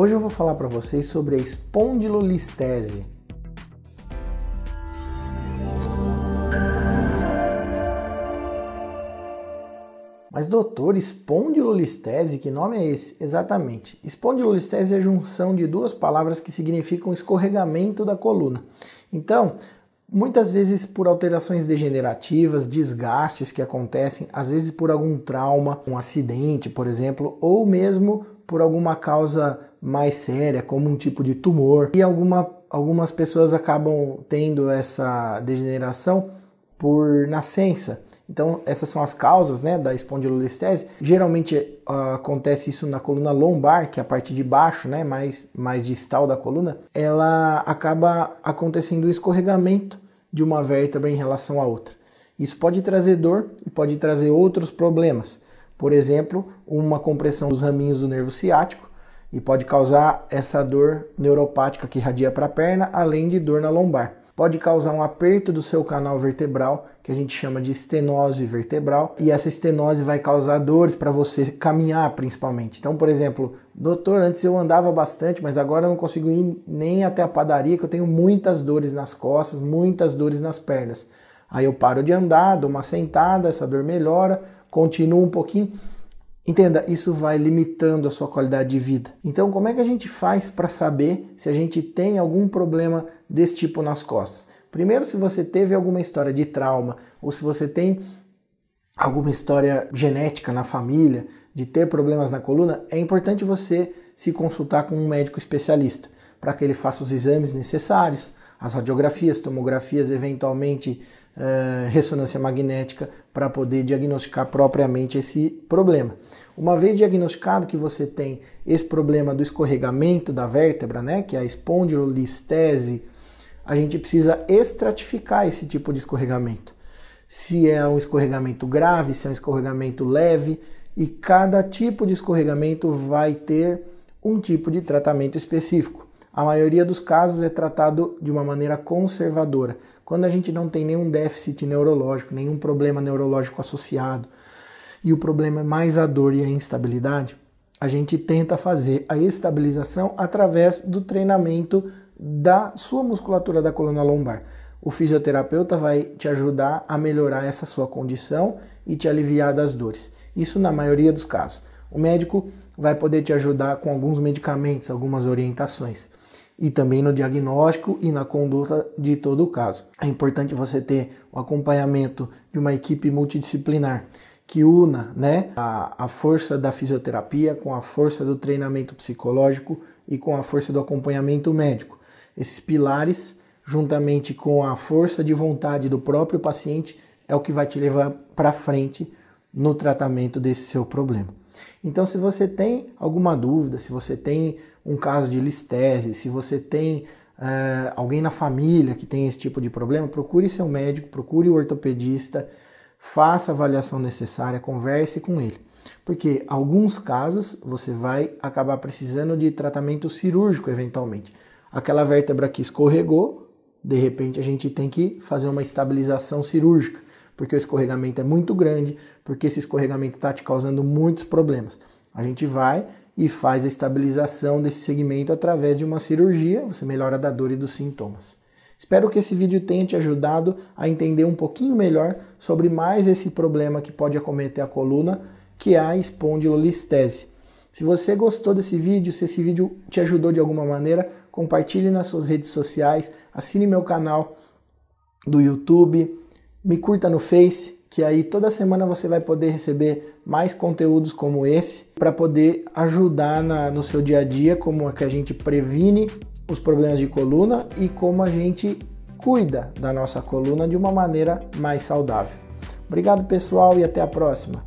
Hoje eu vou falar para vocês sobre a espondilolistese. Mas doutor, espondilolistese, que nome é esse? Exatamente. Espondilolistese é a junção de duas palavras que significam escorregamento da coluna. Então, muitas vezes por alterações degenerativas, desgastes que acontecem, às vezes por algum trauma, um acidente, por exemplo, ou mesmo por alguma causa mais séria, como um tipo de tumor. E alguma, algumas pessoas acabam tendo essa degeneração por nascença. Então, essas são as causas né, da espondilolistese. Geralmente uh, acontece isso na coluna lombar, que é a parte de baixo, né, mais, mais distal da coluna. Ela acaba acontecendo um escorregamento de uma vértebra em relação à outra. Isso pode trazer dor e pode trazer outros problemas. Por exemplo, uma compressão dos raminhos do nervo ciático e pode causar essa dor neuropática que irradia para a perna, além de dor na lombar pode causar um aperto do seu canal vertebral, que a gente chama de estenose vertebral, e essa estenose vai causar dores para você caminhar principalmente. Então, por exemplo, doutor, antes eu andava bastante, mas agora eu não consigo ir nem até a padaria, que eu tenho muitas dores nas costas, muitas dores nas pernas. Aí eu paro de andar, dou uma sentada, essa dor melhora, continuo um pouquinho Entenda, isso vai limitando a sua qualidade de vida. Então, como é que a gente faz para saber se a gente tem algum problema desse tipo nas costas? Primeiro, se você teve alguma história de trauma ou se você tem alguma história genética na família de ter problemas na coluna, é importante você se consultar com um médico especialista para que ele faça os exames necessários, as radiografias, tomografias, eventualmente uh, ressonância magnética, para poder diagnosticar propriamente esse problema. Uma vez diagnosticado que você tem esse problema do escorregamento da vértebra, né, que é a espondilolistese, a gente precisa estratificar esse tipo de escorregamento. Se é um escorregamento grave, se é um escorregamento leve, e cada tipo de escorregamento vai ter um tipo de tratamento específico. A maioria dos casos é tratado de uma maneira conservadora, quando a gente não tem nenhum déficit neurológico, nenhum problema neurológico associado, e o problema é mais a dor e a instabilidade, a gente tenta fazer a estabilização através do treinamento da sua musculatura da coluna lombar. O fisioterapeuta vai te ajudar a melhorar essa sua condição e te aliviar das dores. Isso na maioria dos casos. O médico vai poder te ajudar com alguns medicamentos, algumas orientações e também no diagnóstico e na conduta de todo o caso. É importante você ter o acompanhamento de uma equipe multidisciplinar que una né, a, a força da fisioterapia com a força do treinamento psicológico e com a força do acompanhamento médico. Esses pilares, juntamente com a força de vontade do próprio paciente, é o que vai te levar para frente no tratamento desse seu problema. Então, se você tem alguma dúvida, se você tem um caso de listese, se você tem uh, alguém na família que tem esse tipo de problema, procure seu médico, procure o ortopedista, faça a avaliação necessária, converse com ele. Porque alguns casos você vai acabar precisando de tratamento cirúrgico eventualmente. Aquela vértebra que escorregou, de repente a gente tem que fazer uma estabilização cirúrgica porque o escorregamento é muito grande, porque esse escorregamento está te causando muitos problemas. A gente vai e faz a estabilização desse segmento através de uma cirurgia, você melhora da dor e dos sintomas. Espero que esse vídeo tenha te ajudado a entender um pouquinho melhor sobre mais esse problema que pode acometer a coluna, que é a espondilolistese. Se você gostou desse vídeo, se esse vídeo te ajudou de alguma maneira, compartilhe nas suas redes sociais, assine meu canal do YouTube, me curta no Face, que aí toda semana você vai poder receber mais conteúdos como esse para poder ajudar na, no seu dia a dia, como é que a gente previne os problemas de coluna e como a gente cuida da nossa coluna de uma maneira mais saudável. Obrigado, pessoal, e até a próxima.